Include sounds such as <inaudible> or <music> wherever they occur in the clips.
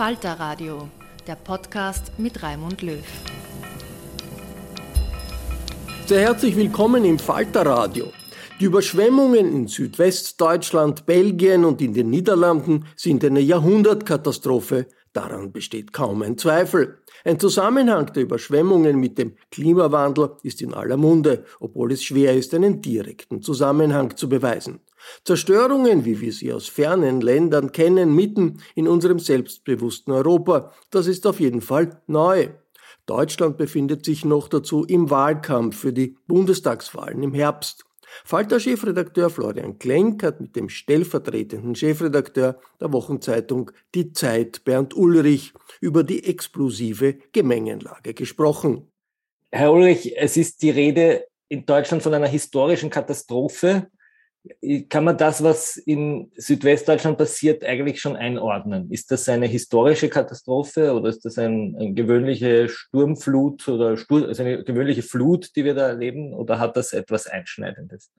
Falter Radio, der Podcast mit Raimund Löw. Sehr herzlich willkommen im Falter Radio. Die Überschwemmungen in Südwestdeutschland, Belgien und in den Niederlanden sind eine Jahrhundertkatastrophe. Daran besteht kaum ein Zweifel. Ein Zusammenhang der Überschwemmungen mit dem Klimawandel ist in aller Munde, obwohl es schwer ist, einen direkten Zusammenhang zu beweisen. Zerstörungen, wie wir sie aus fernen Ländern kennen, mitten in unserem selbstbewussten Europa, das ist auf jeden Fall neu. Deutschland befindet sich noch dazu im Wahlkampf für die Bundestagswahlen im Herbst. Falter-Chefredakteur Florian Klenk hat mit dem stellvertretenden Chefredakteur der Wochenzeitung Die Zeit Bernd Ulrich über die explosive Gemengenlage gesprochen. Herr Ulrich, es ist die Rede in Deutschland von einer historischen Katastrophe. Kann man das, was in Südwestdeutschland passiert, eigentlich schon einordnen? Ist das eine historische Katastrophe oder ist das ein, eine gewöhnliche Sturmflut oder Stur, also eine gewöhnliche Flut, die wir da erleben, oder hat das etwas Einschneidendes?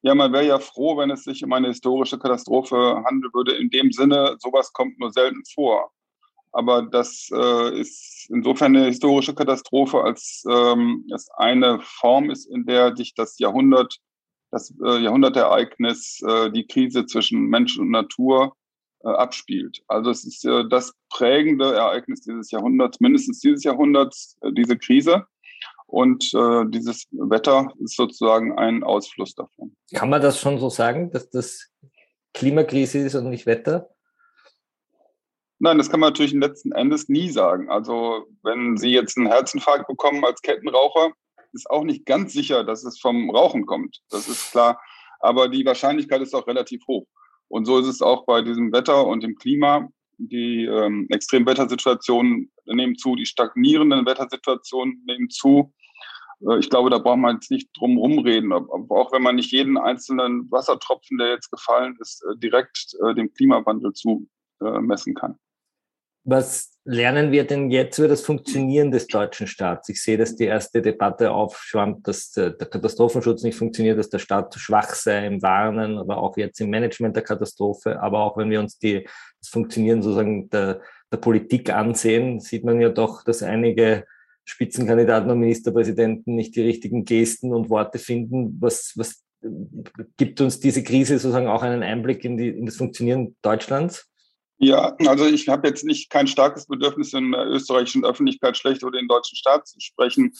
Ja, man wäre ja froh, wenn es sich um eine historische Katastrophe handeln würde. In dem Sinne, sowas kommt nur selten vor. Aber das äh, ist insofern eine historische Katastrophe, als ähm, es eine Form ist, in der sich das Jahrhundert das äh, Jahrhundertereignis, äh, die Krise zwischen Mensch und Natur äh, abspielt. Also es ist äh, das prägende Ereignis dieses Jahrhunderts, mindestens dieses Jahrhunderts, äh, diese Krise. Und äh, dieses Wetter ist sozusagen ein Ausfluss davon. Kann man das schon so sagen, dass das Klimakrise ist und nicht Wetter? Nein, das kann man natürlich letzten Endes nie sagen. Also wenn Sie jetzt einen Herzinfarkt bekommen als Kettenraucher, ist auch nicht ganz sicher, dass es vom Rauchen kommt. Das ist klar. Aber die Wahrscheinlichkeit ist auch relativ hoch. Und so ist es auch bei diesem Wetter und dem Klima. Die ähm, Extremwettersituationen nehmen zu, die stagnierenden Wettersituationen nehmen zu. Äh, ich glaube, da braucht man jetzt nicht drum rumreden. Auch wenn man nicht jeden einzelnen Wassertropfen, der jetzt gefallen ist, äh, direkt äh, dem Klimawandel zu äh, messen kann. Was lernen wir denn jetzt über das Funktionieren des deutschen Staats? Ich sehe, dass die erste Debatte aufschwammt, dass der Katastrophenschutz nicht funktioniert, dass der Staat schwach sei im Warnen, aber auch jetzt im Management der Katastrophe. Aber auch wenn wir uns die, das Funktionieren sozusagen der, der Politik ansehen, sieht man ja doch, dass einige Spitzenkandidaten und Ministerpräsidenten nicht die richtigen Gesten und Worte finden. Was, was gibt uns diese Krise sozusagen auch einen Einblick in, die, in das Funktionieren Deutschlands? Ja, also ich habe jetzt nicht kein starkes Bedürfnis, in der österreichischen Öffentlichkeit schlecht über den deutschen Staat zu sprechen.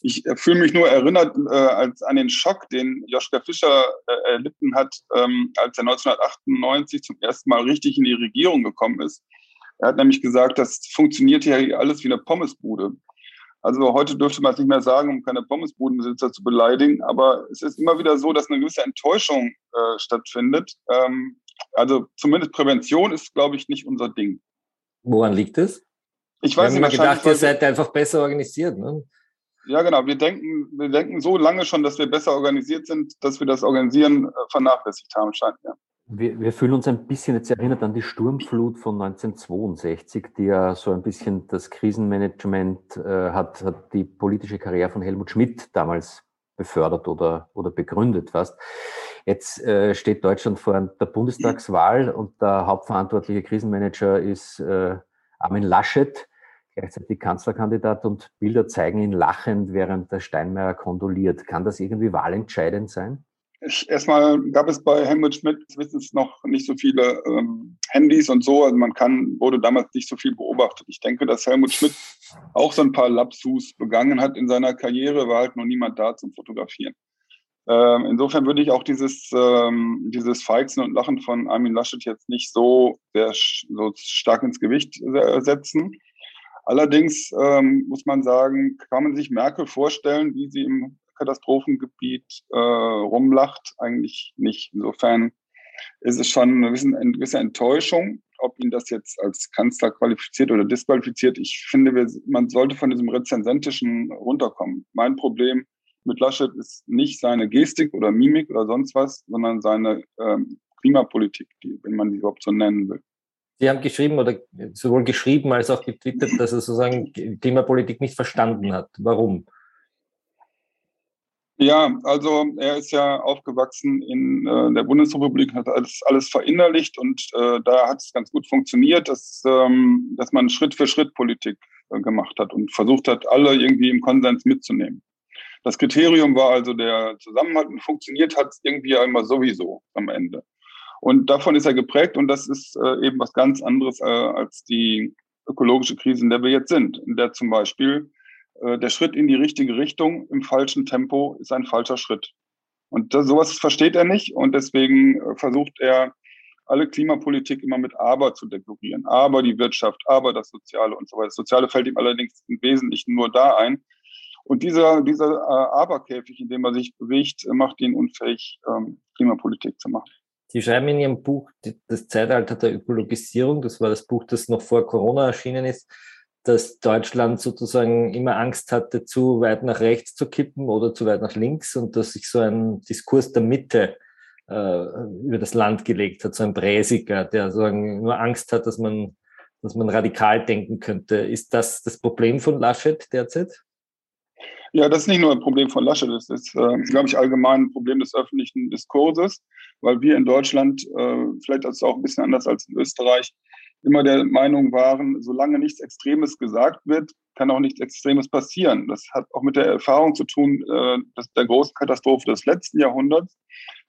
Ich äh, fühle mich nur erinnert äh, als an den Schock, den Joschka Fischer äh, erlitten hat, ähm, als er 1998 zum ersten Mal richtig in die Regierung gekommen ist. Er hat nämlich gesagt, das funktioniert hier alles wie eine Pommesbude. Also heute dürfte man es nicht mehr sagen, um keine Pommesbudenbesitzer zu beleidigen, aber es ist immer wieder so, dass eine gewisse Enttäuschung äh, stattfindet. Ähm, also zumindest Prävention ist, glaube ich, nicht unser Ding. Woran liegt es? Ich weiß Wir haben nicht. gedacht, ihr seid einfach besser organisiert. Ne? Ja, genau. Wir denken, wir denken so lange schon, dass wir besser organisiert sind, dass wir das Organisieren äh, vernachlässigt haben, scheint mir. Wir, wir, fühlen uns ein bisschen jetzt erinnert an die Sturmflut von 1962, die ja so ein bisschen das Krisenmanagement äh, hat, hat die politische Karriere von Helmut Schmidt damals befördert oder, oder begründet fast. Jetzt äh, steht Deutschland vor der Bundestagswahl und der hauptverantwortliche Krisenmanager ist äh, Armin Laschet, gleichzeitig Kanzlerkandidat und Bilder zeigen ihn lachend, während der Steinmeier kondoliert. Kann das irgendwie wahlentscheidend sein? erstmal gab es bei Helmut Schmidt wissens noch nicht so viele ähm, Handys und so. Also man kann, wurde damals nicht so viel beobachtet. Ich denke, dass Helmut Schmidt auch so ein paar Lapsus begangen hat in seiner Karriere, war halt noch niemand da zum Fotografieren. Ähm, insofern würde ich auch dieses, ähm, dieses Feixen und Lachen von Armin Laschet jetzt nicht so, sehr, so stark ins Gewicht setzen. Allerdings ähm, muss man sagen, kann man sich Merkel vorstellen, wie sie im Katastrophengebiet äh, rumlacht? Eigentlich nicht. Insofern ist es schon eine gewisse Enttäuschung, ob ihn das jetzt als Kanzler qualifiziert oder disqualifiziert. Ich finde, wir, man sollte von diesem Rezensentischen runterkommen. Mein Problem mit Laschet ist nicht seine Gestik oder Mimik oder sonst was, sondern seine ähm, Klimapolitik, die, wenn man die überhaupt so nennen will. Sie haben geschrieben oder sowohl geschrieben als auch getwittert, dass er sozusagen Klimapolitik nicht verstanden hat. Warum? Ja, also er ist ja aufgewachsen in äh, der Bundesrepublik, hat alles, alles verinnerlicht und äh, da hat es ganz gut funktioniert, dass, ähm, dass man Schritt für Schritt Politik äh, gemacht hat und versucht hat, alle irgendwie im Konsens mitzunehmen. Das Kriterium war also der Zusammenhalt und funktioniert hat es irgendwie einmal sowieso am Ende. Und davon ist er geprägt und das ist äh, eben was ganz anderes äh, als die ökologische Krise, in der wir jetzt sind, in der zum Beispiel äh, der Schritt in die richtige Richtung im falschen Tempo ist ein falscher Schritt. Und das, sowas versteht er nicht und deswegen äh, versucht er, alle Klimapolitik immer mit Aber zu dekorieren. Aber die Wirtschaft, aber das Soziale und so weiter. Das Soziale fällt ihm allerdings im Wesentlichen nur da ein, und dieser, dieser äh, Aberkäfig, in dem er sich bewegt, macht ihn unfähig, ähm, Klimapolitik zu machen. Sie schreiben in Ihrem Buch Das Zeitalter der Ökologisierung, das war das Buch, das noch vor Corona erschienen ist, dass Deutschland sozusagen immer Angst hatte, zu weit nach rechts zu kippen oder zu weit nach links und dass sich so ein Diskurs der Mitte äh, über das Land gelegt hat, so ein Präsiger, der sozusagen nur Angst hat, dass man, dass man radikal denken könnte. Ist das das Problem von Laschet derzeit? Ja, das ist nicht nur ein Problem von Laschet, das ist, äh, glaube ich, allgemein ein Problem des öffentlichen Diskurses, weil wir in Deutschland, äh, vielleicht ist auch ein bisschen anders als in Österreich, immer der Meinung waren, solange nichts Extremes gesagt wird, kann auch nichts Extremes passieren. Das hat auch mit der Erfahrung zu tun, äh, der großen Katastrophe des letzten Jahrhunderts.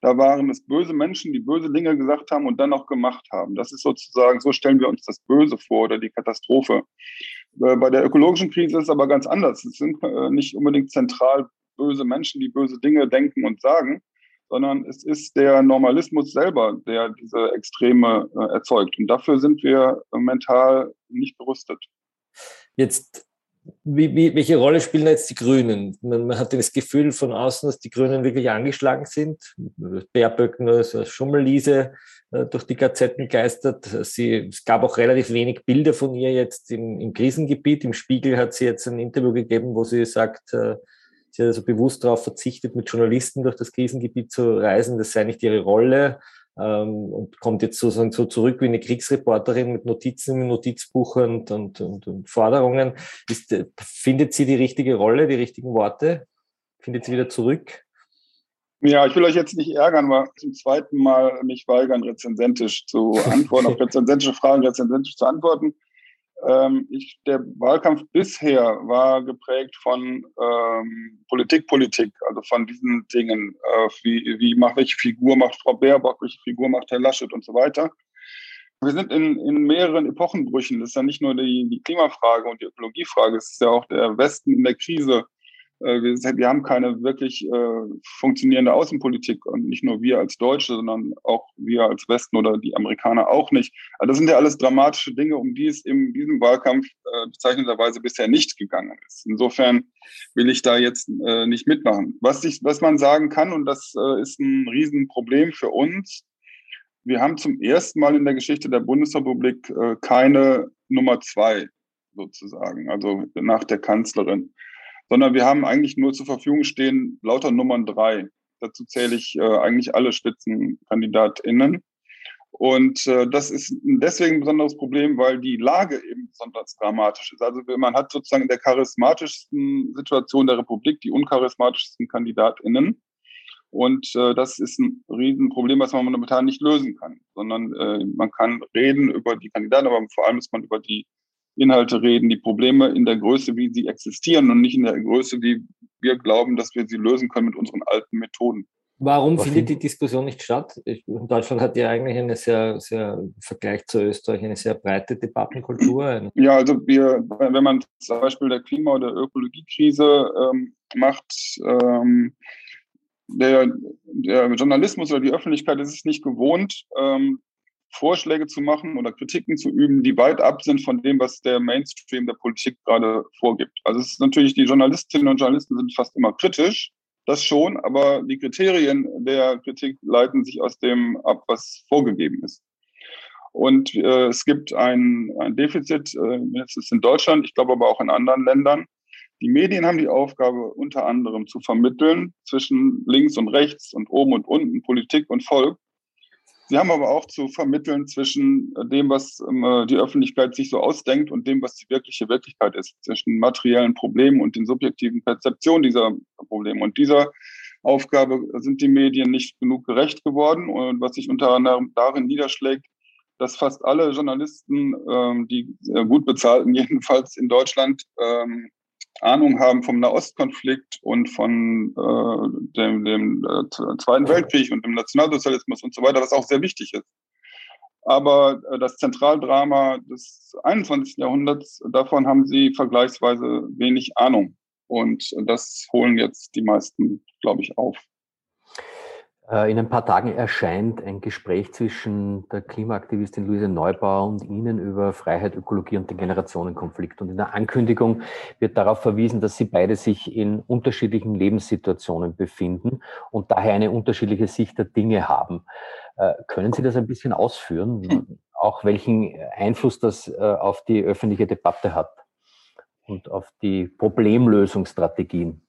Da waren es böse Menschen, die böse Dinge gesagt haben und dann auch gemacht haben. Das ist sozusagen, so stellen wir uns das Böse vor oder die Katastrophe. Äh, bei der ökologischen Krise ist es aber ganz anders. Es sind äh, nicht unbedingt zentral böse Menschen, die böse Dinge denken und sagen, sondern es ist der Normalismus selber, der diese Extreme äh, erzeugt. Und dafür sind wir mental nicht gerüstet. Jetzt, wie, wie, welche Rolle spielen jetzt die Grünen? Man, man, hat das Gefühl von außen, dass die Grünen wirklich angeschlagen sind. Baerböck nur so Schummelliese äh, durch die Gazetten geistert. Sie, es gab auch relativ wenig Bilder von ihr jetzt im, im Krisengebiet. Im Spiegel hat sie jetzt ein Interview gegeben, wo sie sagt, äh, Sie hat also bewusst darauf verzichtet, mit Journalisten durch das Krisengebiet zu reisen. Das sei nicht ihre Rolle ähm, und kommt jetzt sozusagen so zurück wie eine Kriegsreporterin mit Notizen im Notizbuch und, und, und, und Forderungen. Ist, äh, findet sie die richtige Rolle, die richtigen Worte? Findet sie wieder zurück? Ja, ich will euch jetzt nicht ärgern, aber zum zweiten Mal mich weigern, rezensentisch zu antworten, auf <laughs> rezensentische Fragen rezensentisch zu antworten. Ähm, ich, der Wahlkampf bisher war geprägt von ähm, Politik, Politik, also von diesen Dingen, äh, wie, wie macht welche Figur macht Frau Baerbock, welche Figur macht Herr Laschet und so weiter. wir sind in, in mehreren Epochenbrüchen. Das ist ja nicht nur die, die Klimafrage und die Ökologiefrage, es ist ja auch der Westen in der Krise. Äh, wir, haben keine wirklich äh, funktionierende Außenpolitik und nicht nur wir als Deutsche, sondern auch wir als Westen oder die Amerikaner auch nicht. Also das sind ja alles dramatische Dinge, um die es in diesem Wahlkampf äh, bezeichnenderweise bisher nicht gegangen ist. Insofern will ich da jetzt äh, nicht mitmachen. Was, ich, was man sagen kann, und das äh, ist ein Riesenproblem für uns, wir haben zum ersten Mal in der Geschichte der Bundesrepublik äh, keine Nummer zwei sozusagen, also nach der Kanzlerin, sondern wir haben eigentlich nur zur Verfügung stehen lauter Nummern drei. Dazu zähle ich äh, eigentlich alle SpitzenkandidatInnen. Und äh, das ist deswegen ein besonderes Problem, weil die Lage eben besonders dramatisch ist. Also man hat sozusagen in der charismatischsten Situation der Republik die uncharismatischsten KandidatInnen. Und äh, das ist ein Riesenproblem, was man momentan nicht lösen kann, sondern äh, man kann reden über die Kandidaten, aber vor allem muss man über die Inhalte reden, die Probleme in der Größe, wie sie existieren und nicht in der Größe, wie wir glauben, dass wir sie lösen können mit unseren alten Methoden. Warum findet die Diskussion nicht statt? Deutschland hat ja eigentlich eine sehr, sehr, im Vergleich zu Österreich, eine sehr breite Debattenkultur. Ja, also wir, wenn man zum Beispiel der Klima- oder Ökologiekrise ähm, macht, ähm, der, der Journalismus oder die Öffentlichkeit ist es nicht gewohnt, ähm, Vorschläge zu machen oder Kritiken zu üben, die weit ab sind von dem, was der Mainstream der Politik gerade vorgibt. Also es ist natürlich, die Journalistinnen und Journalisten sind fast immer kritisch, das schon, aber die Kriterien der Kritik leiten sich aus dem ab, was vorgegeben ist. Und äh, es gibt ein, ein Defizit, äh, jetzt in Deutschland, ich glaube aber auch in anderen Ländern, die Medien haben die Aufgabe, unter anderem zu vermitteln zwischen links und rechts und oben und unten, Politik und Volk. Sie haben aber auch zu vermitteln zwischen dem, was ähm, die Öffentlichkeit sich so ausdenkt und dem, was die wirkliche Wirklichkeit ist, zwischen materiellen Problemen und den subjektiven Perzeptionen dieser Probleme. Und dieser Aufgabe sind die Medien nicht genug gerecht geworden und was sich unter anderem darin niederschlägt, dass fast alle Journalisten, ähm, die gut bezahlten, <laughs> jedenfalls in Deutschland, ähm, Ahnung haben vom Nahostkonflikt und von äh, dem, dem äh, Zweiten Weltkrieg und dem Nationalsozialismus und so weiter, was auch sehr wichtig ist. Aber äh, das Zentraldrama des 21. Jahrhunderts, davon haben sie vergleichsweise wenig Ahnung. Und das holen jetzt die meisten, glaube ich, auf. Äh, in ein paar Tagen erscheint ein Gespräch zwischen der Klimaaktivistin Luise Neubauer und Ihnen über Freiheit, Ökologie und den Generationenkonflikt. Und in der Ankündigung wird darauf verwiesen, dass Sie beide sich in unterschiedlichen Lebenssituationen befinden und daher eine unterschiedliche Sicht der Dinge haben. Äh, können Sie das ein bisschen ausführen, <clears throat> auch welchen Einfluss das äh, auf die öffentliche Debatte hat und auf die Problemlösungsstrategien?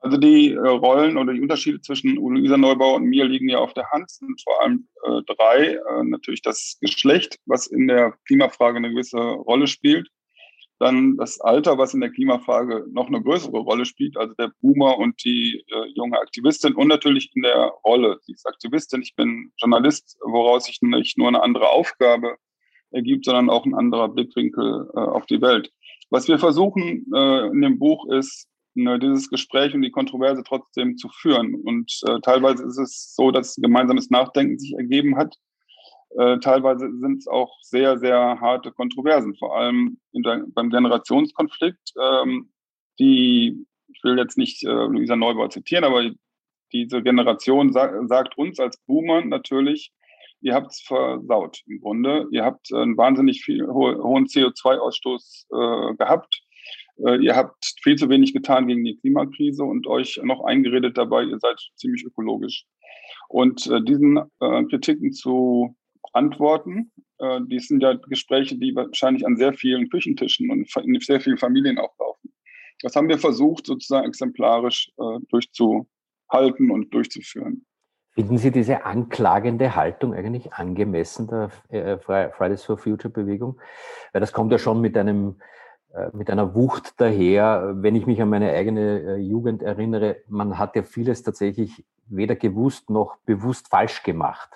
Also die äh, Rollen oder die Unterschiede zwischen Luisa Neubauer und mir liegen ja auf der Hand. Sind vor allem äh, drei. Äh, natürlich das Geschlecht, was in der Klimafrage eine gewisse Rolle spielt. Dann das Alter, was in der Klimafrage noch eine größere Rolle spielt, also der Boomer und die äh, junge Aktivistin. Und natürlich in der Rolle. Sie ist Aktivistin, ich bin Journalist, woraus sich nicht nur eine andere Aufgabe ergibt, sondern auch ein anderer Blickwinkel äh, auf die Welt. Was wir versuchen äh, in dem Buch ist, dieses Gespräch und die Kontroverse trotzdem zu führen. Und äh, teilweise ist es so, dass gemeinsames Nachdenken sich ergeben hat. Äh, teilweise sind es auch sehr, sehr harte Kontroversen, vor allem der, beim Generationskonflikt. Ähm, die, ich will jetzt nicht äh, Luisa Neubauer zitieren, aber diese Generation sa sagt uns als Boomer natürlich, ihr habt es versaut im Grunde. Ihr habt einen wahnsinnig viel ho hohen CO2-Ausstoß äh, gehabt äh, ihr habt viel zu wenig getan gegen die Klimakrise und euch noch eingeredet dabei, ihr seid ziemlich ökologisch. Und äh, diesen äh, Kritiken zu antworten, äh, die sind ja Gespräche, die wahrscheinlich an sehr vielen Küchentischen und in sehr vielen Familien auch laufen. Das haben wir versucht, sozusagen exemplarisch äh, durchzuhalten und durchzuführen. Finden Sie diese anklagende Haltung eigentlich angemessen der äh, Fridays for Future Bewegung? Weil das kommt ja schon mit einem äh, mit einer Wucht daher, wenn ich mich an meine eigene äh, Jugend erinnere, man hat ja vieles tatsächlich weder gewusst noch bewusst falsch gemacht.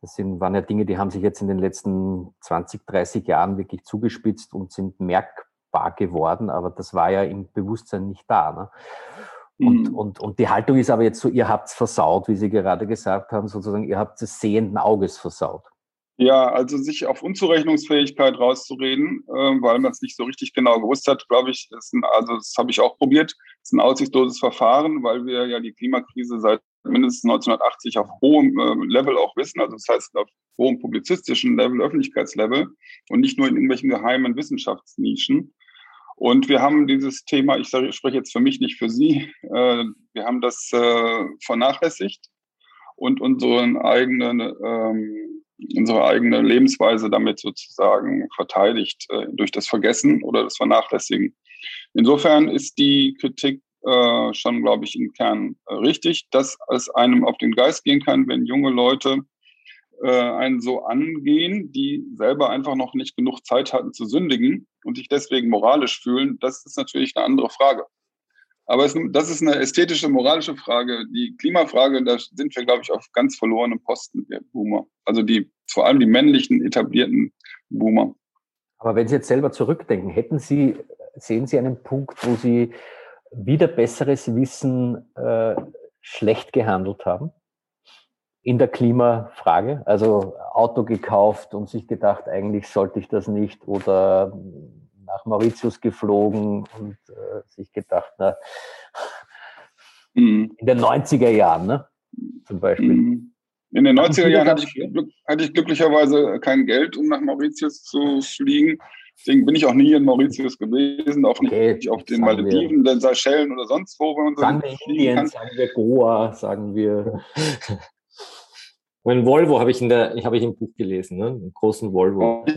Das sind, waren ja Dinge, die haben sich jetzt in den letzten 20, 30 Jahren wirklich zugespitzt und sind merkbar geworden, aber das war ja im Bewusstsein nicht da. Ne? Und, mhm. und, und die Haltung ist aber jetzt so, ihr habt es versaut, wie Sie gerade gesagt haben, sozusagen, ihr habt es sehenden Auges versaut. Ja, also sich auf Unzurechnungsfähigkeit rauszureden, äh, weil man es nicht so richtig genau gewusst hat, glaube ich, ist ein, also das habe ich auch probiert, ist ein aussichtsloses Verfahren, weil wir ja die Klimakrise seit mindestens 1980 auf hohem äh, Level auch wissen, also das heißt auf hohem publizistischen Level, Öffentlichkeitslevel und nicht nur in irgendwelchen geheimen Wissenschaftsnischen. Und wir haben dieses Thema, ich, sage, ich spreche jetzt für mich, nicht für Sie, äh, wir haben das äh, vernachlässigt und unseren eigenen ähm, unsere eigene Lebensweise damit sozusagen verteidigt äh, durch das Vergessen oder das Vernachlässigen. Insofern ist die Kritik äh, schon, glaube ich, im Kern äh, richtig, dass es einem auf den Geist gehen kann, wenn junge Leute äh, einen so angehen, die selber einfach noch nicht genug Zeit hatten zu sündigen und sich deswegen moralisch fühlen. Das ist natürlich eine andere Frage. Aber es, das ist eine ästhetische, moralische Frage. Die Klimafrage, da sind wir, glaube ich, auf ganz verlorenen Posten, der Boomer. Also die, vor allem die männlichen, etablierten Boomer. Aber wenn Sie jetzt selber zurückdenken, hätten Sie, sehen Sie einen Punkt, wo Sie wieder besseres Wissen äh, schlecht gehandelt haben? In der Klimafrage? Also Auto gekauft und sich gedacht, eigentlich sollte ich das nicht oder nach Mauritius geflogen und äh, sich gedacht, na, mhm. in den 90er Jahren, ne? Zum Beispiel. Mhm. In den 90er Jahren hatte ich, hatte ich, glücklicherweise kein Geld, um nach Mauritius zu fliegen. Deswegen bin ich auch nie in Mauritius gewesen, auch okay, nicht auf den Malediven, den Seychellen oder sonst wo. Wenn sagen wir Indien, kann. sagen wir Goa, sagen wir. <laughs> Mein Volvo habe ich in der, habe ich im Buch gelesen, ne? einen großen Volvo. Oh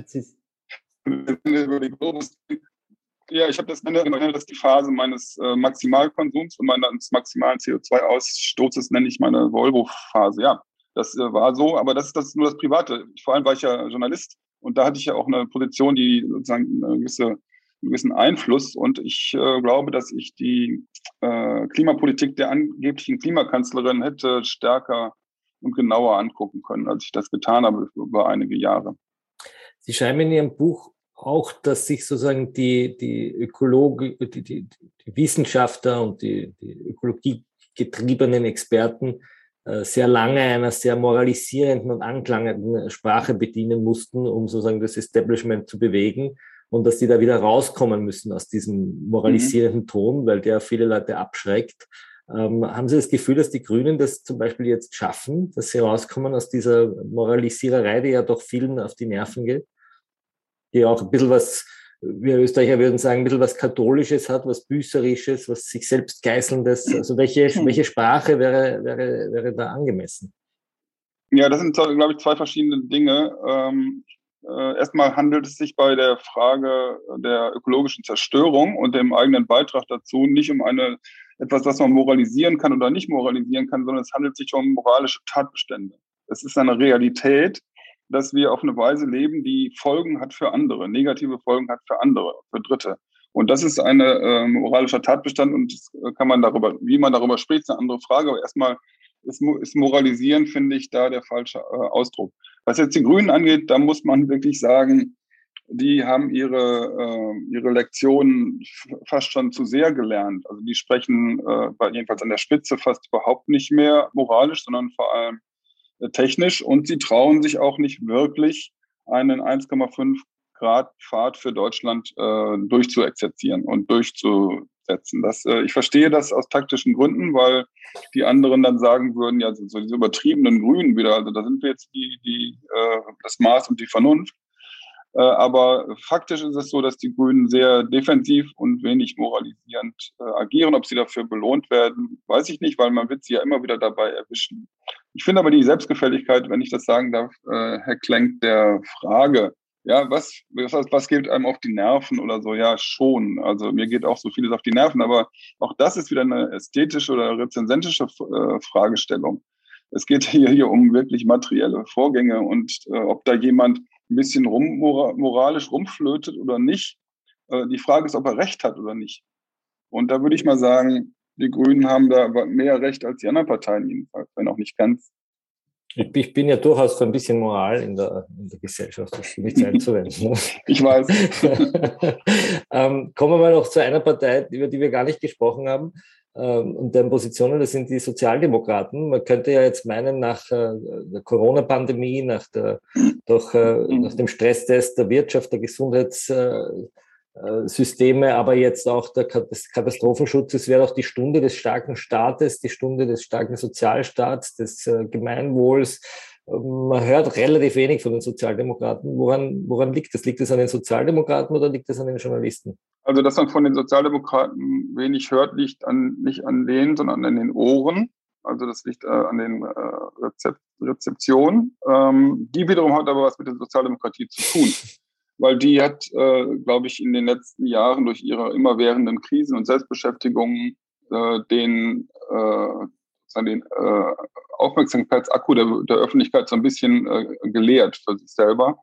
Ja, ich habe das nenne, das die Phase meines äh, Maximalkonsums und meines maximalen CO2-Ausstoßes nenne ich meine Volvo-Phase. Ja, das äh, war so, aber das, das ist nur das Private. Vor allem war ich ja Journalist und da hatte ich ja auch eine Position, die sozusagen eine gewisse, einen gewissen Einfluss. Und ich äh, glaube, dass ich die äh, Klimapolitik der angeblichen Klimakanzlerin hätte stärker und genauer angucken können, als ich das getan habe über einige Jahre. Sie schreiben in Ihrem Buch auch, dass sich sozusagen die, die Ökologie, die, die, die Wissenschaftler und die, die ökologiegetriebenen Experten äh, sehr lange einer sehr moralisierenden und anklangenden Sprache bedienen mussten, um sozusagen das Establishment zu bewegen und dass die da wieder rauskommen müssen aus diesem moralisierenden mhm. Ton, weil der viele Leute abschreckt. Ähm, haben Sie das Gefühl, dass die Grünen das zum Beispiel jetzt schaffen, dass sie rauskommen aus dieser Moralisiererei, die ja doch vielen auf die Nerven geht? Die auch ein bisschen was, wir Österreicher würden sagen, ein bisschen was Katholisches hat, was Büßerisches, was sich selbst Geißelndes. Also welche, welche Sprache wäre, wäre, wäre da angemessen? Ja, das sind, glaube ich, zwei verschiedene Dinge. Ähm, äh, erstmal handelt es sich bei der Frage der ökologischen Zerstörung und dem eigenen Beitrag dazu nicht um eine etwas, was man moralisieren kann oder nicht moralisieren kann, sondern es handelt sich um moralische Tatbestände. Es ist eine Realität, dass wir auf eine Weise leben, die Folgen hat für andere, negative Folgen hat für andere, für Dritte. Und das ist ein äh, moralischer Tatbestand und kann man darüber, wie man darüber spricht, ist eine andere Frage. Aber erstmal ist, ist Moralisieren, finde ich, da der falsche äh, Ausdruck. Was jetzt die Grünen angeht, da muss man wirklich sagen, die haben ihre, äh, ihre Lektionen fast schon zu sehr gelernt. Also die sprechen äh, jedenfalls an der Spitze fast überhaupt nicht mehr moralisch, sondern vor allem äh, technisch und sie trauen sich auch nicht wirklich, einen 1,5 Grad Pfad für Deutschland äh, durchzuexerzieren und durchzusetzen. Das, äh, ich verstehe das aus taktischen Gründen, weil die anderen dann sagen würden, ja, so diese übertriebenen Grünen wieder, also da sind wir jetzt die, die, äh, das Maß und die Vernunft. Äh, aber faktisch ist es so, dass die Grünen sehr defensiv und wenig moralisierend äh, agieren. Ob sie dafür belohnt werden, weiß ich nicht, weil man wird sie ja immer wieder dabei erwischen. Ich finde aber die Selbstgefälligkeit, wenn ich das sagen darf, äh, Herr Klenk, der Frage, ja, was, was, was geht einem auf die Nerven oder so? Ja, schon. Also mir geht auch so vieles auf die Nerven, aber auch das ist wieder eine ästhetische oder rezensentische äh, Fragestellung. Es geht hier, hier um wirklich materielle Vorgänge und äh, ob da jemand ein bisschen rum, moralisch rumflötet oder nicht. Äh, die Frage ist, ob er Recht hat oder nicht. Und da würde ich mal sagen, die Grünen haben da mehr Recht als die anderen Parteien jedenfalls, wenn auch nicht ganz. Ich bin ja durchaus für ein bisschen Moral in der, in der Gesellschaft, das ist nichts einzuwenden. <laughs> Ne? ich weiß. <laughs> ähm, kommen wir mal noch zu einer Partei, über die wir gar nicht gesprochen haben. Ähm, und deren Positionen, das sind die Sozialdemokraten. Man könnte ja jetzt meinen, nach äh, der Corona-Pandemie, nach, der, durch, äh, mhm. nach dem Stresstest der Wirtschaft, der Gesundheitssysteme, aber jetzt auch der, des Katastrophenschutzes, wäre auch die Stunde des starken Staates, die Stunde des starken Sozialstaats, des Gemeinwohls, man hört relativ wenig von den Sozialdemokraten. Woran, woran liegt das? Liegt es an den Sozialdemokraten oder liegt es an den Journalisten? Also, dass man von den Sozialdemokraten wenig hört, liegt an, nicht an denen, sondern an den Ohren. Also das liegt äh, an den äh, Rezep Rezeptionen. Ähm, die wiederum hat aber was mit der Sozialdemokratie zu tun. <laughs> Weil die hat, äh, glaube ich, in den letzten Jahren durch ihre immerwährenden Krisen und Selbstbeschäftigungen äh, den äh, den äh, Aufmerksamkeitsakku der, der Öffentlichkeit so ein bisschen äh, geleert für sich selber.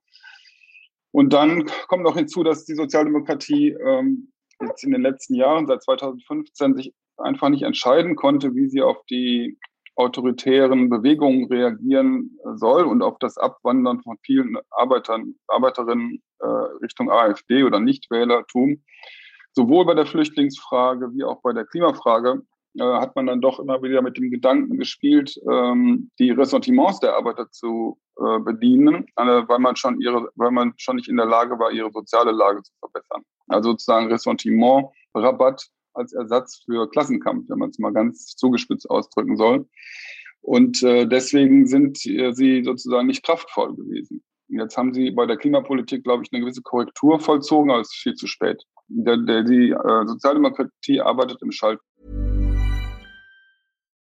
Und dann kommt noch hinzu, dass die Sozialdemokratie ähm, jetzt in den letzten Jahren, seit 2015, sich einfach nicht entscheiden konnte, wie sie auf die autoritären Bewegungen reagieren soll und auf das Abwandern von vielen Arbeitern, Arbeiterinnen äh, Richtung AfD oder Nichtwählertum. Sowohl bei der Flüchtlingsfrage wie auch bei der Klimafrage äh, hat man dann doch immer wieder mit dem Gedanken gespielt, ähm, die Ressentiments der Arbeiter zu äh, bedienen, weil man schon ihre, weil man schon nicht in der Lage war, ihre soziale Lage zu verbessern. Also sozusagen Ressentiment, Rabatt als Ersatz für Klassenkampf, wenn man es mal ganz zugespitzt ausdrücken soll. Und äh, deswegen sind äh, sie sozusagen nicht kraftvoll gewesen. Jetzt haben sie bei der Klimapolitik, glaube ich, eine gewisse Korrektur vollzogen, aber es ist viel zu spät. Der, der, die äh, Sozialdemokratie arbeitet im Schalt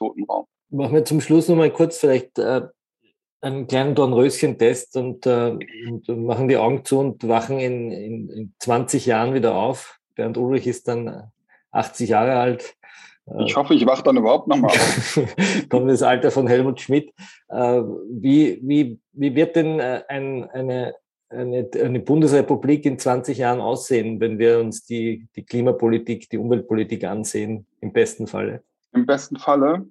Totenraum. Machen wir zum Schluss noch mal kurz vielleicht äh, einen kleinen Dornröschen-Test und, äh, und, machen die Augen zu und wachen in, in, in 20 Jahren wieder auf. Bernd Ulrich ist dann 80 Jahre alt. Äh, ich hoffe, ich wache dann überhaupt nochmal auf. <laughs> Kommt das Alter von Helmut Schmidt. Äh, wie, wie, wie wird denn äh, ein, eine, eine, eine Bundesrepublik in 20 Jahren aussehen, wenn wir uns die, die Klimapolitik, die Umweltpolitik ansehen, im besten Falle? Im besten Falle.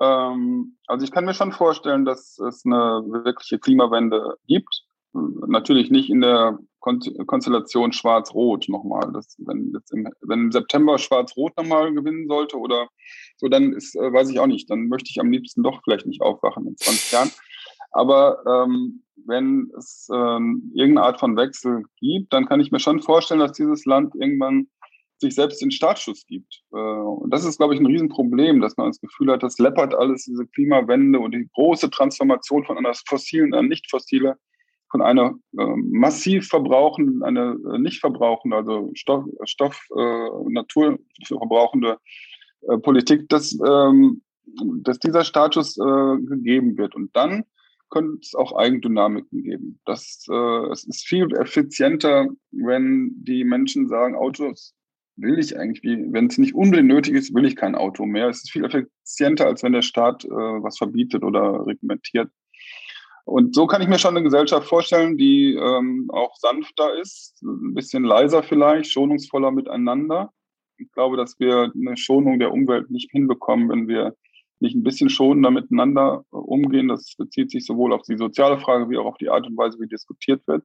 Ähm, also ich kann mir schon vorstellen, dass es eine wirkliche Klimawende gibt. Natürlich nicht in der Kon Konstellation Schwarz-Rot nochmal. Das, wenn, jetzt im, wenn im September Schwarz-Rot nochmal gewinnen sollte oder so, dann ist, äh, weiß ich auch nicht, dann möchte ich am liebsten doch vielleicht nicht aufwachen in 20 Jahren. Aber ähm, wenn es äh, irgendeine Art von Wechsel gibt, dann kann ich mir schon vorstellen, dass dieses Land irgendwann sich selbst den Startschuss gibt. Äh, und das ist, glaube ich, ein Riesenproblem, dass man das Gefühl hat, das läppert alles, diese Klimawende und die große Transformation von einer fossilen an nicht fossile, von einer äh, massiv verbrauchenden, eine äh, nicht verbrauchende, also Stoff, Stoff äh, Natur verbrauchende äh, Politik, dass, ähm, dass dieser äh, gegeben wird. Und dann könnte es auch Eigendynamiken geben. Das, äh, es ist viel effizienter, wenn die Menschen sagen, Autos will ich eigentlich, wenn es nicht unbedingt nötig ist, will ich kein Auto mehr. Es ist viel effizienter, als wenn der Staat äh, was verbietet oder reglementiert. Und so kann ich mir schon eine Gesellschaft vorstellen, die ähm, auch sanfter ist, ein bisschen leiser vielleicht, schonungsvoller miteinander. Ich glaube, dass wir eine Schonung der Umwelt nicht hinbekommen, wenn wir nicht ein bisschen schonender miteinander äh, umgehen. Das bezieht sich sowohl auf die soziale Frage wie auch auf die Art und Weise, wie diskutiert wird.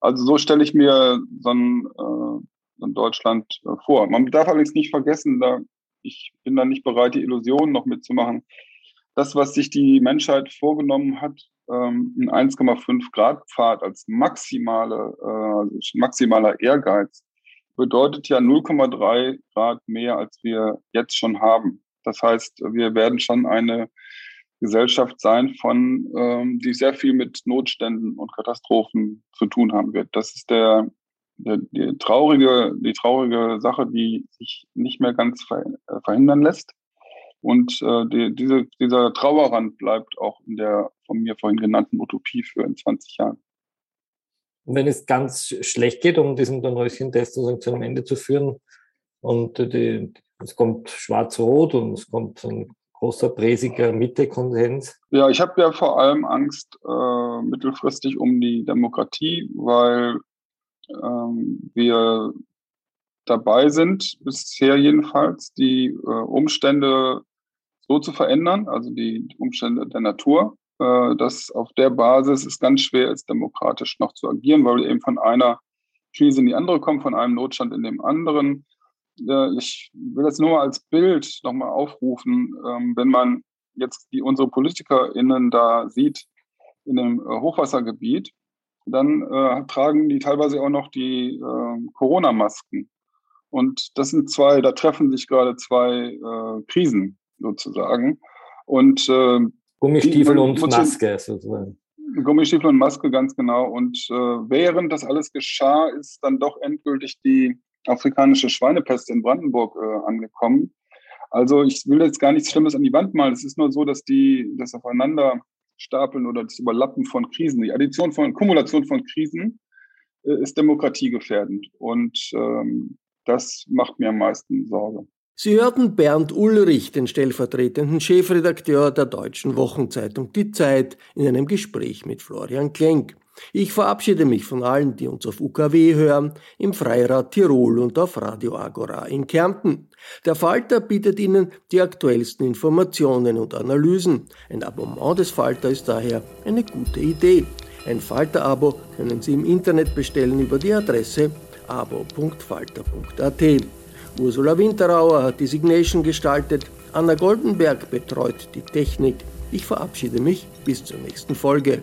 Also so stelle ich mir so ein äh, in Deutschland äh, vor. Man darf allerdings nicht vergessen, da ich bin da nicht bereit, die Illusionen noch mitzumachen. Das, was sich die Menschheit vorgenommen hat, ähm, in 1,5 Grad Pfad als maximale, äh, maximaler Ehrgeiz, bedeutet ja 0,3 Grad mehr, als wir jetzt schon haben. Das heißt, wir werden schon eine Gesellschaft sein, von, ähm, die sehr viel mit Notständen und Katastrophen zu tun haben wird. Das ist der die traurige, die traurige Sache, die sich nicht mehr ganz äh, verhindern lässt. Und äh, die, diese, dieser Trauerrand bleibt auch in der von mir vorhin genannten Utopie für in 20 Jahren. Und wenn es ganz schlecht geht, um diesen Dornröschen-Test zu einem Ende zu führen, und die, es kommt schwarz-rot und es kommt ein großer, präsiger Mitte-Konsens. Ja, ich habe ja vor allem Angst äh, mittelfristig um die Demokratie, weil ähm, wir dabei sind, bisher jedenfalls, die äh, Umstände so zu verändern, also die Umstände der Natur, äh, dass auf der Basis es ganz schwer ist, demokratisch noch zu agieren, weil wir eben von einer Krise in die andere kommen, von einem Notstand in den anderen. Äh, ich will das nur mal als Bild nochmal aufrufen, ähm, wenn man jetzt die unsere PolitikerInnen da sieht in dem äh, Hochwassergebiet, dann äh, tragen die teilweise auch noch die äh, Corona-Masken. Und das sind zwei, da treffen sich gerade zwei äh, Krisen sozusagen. Und äh, Gummistiefel die, und Maske sozusagen. Gummistiefel und Maske, ganz genau. Und äh, während das alles geschah, ist dann doch endgültig die afrikanische Schweinepest in Brandenburg äh, angekommen. Also ich will jetzt gar nichts Schlimmes an die Wand malen. Es ist nur so, dass die das aufeinander stapeln oder das Überlappen von Krisen, die Addition von Kumulation von Krisen äh, ist demokratiegefährdend. Und ähm, das macht mir am meisten Sorge. Sie hörten Bernd Ulrich, den stellvertretenden Chefredakteur der deutschen Wochenzeitung Die Zeit, in einem Gespräch mit Florian Klenk. Ich verabschiede mich von allen, die uns auf UKW hören, im Freirad Tirol und auf Radio Agora in Kärnten. Der Falter bietet Ihnen die aktuellsten Informationen und Analysen. Ein Abonnement des Falter ist daher eine gute Idee. Ein Falter-Abo können Sie im Internet bestellen über die Adresse abo.falter.at. Ursula Winterauer hat die Signation gestaltet, Anna Goldenberg betreut die Technik. Ich verabschiede mich bis zur nächsten Folge.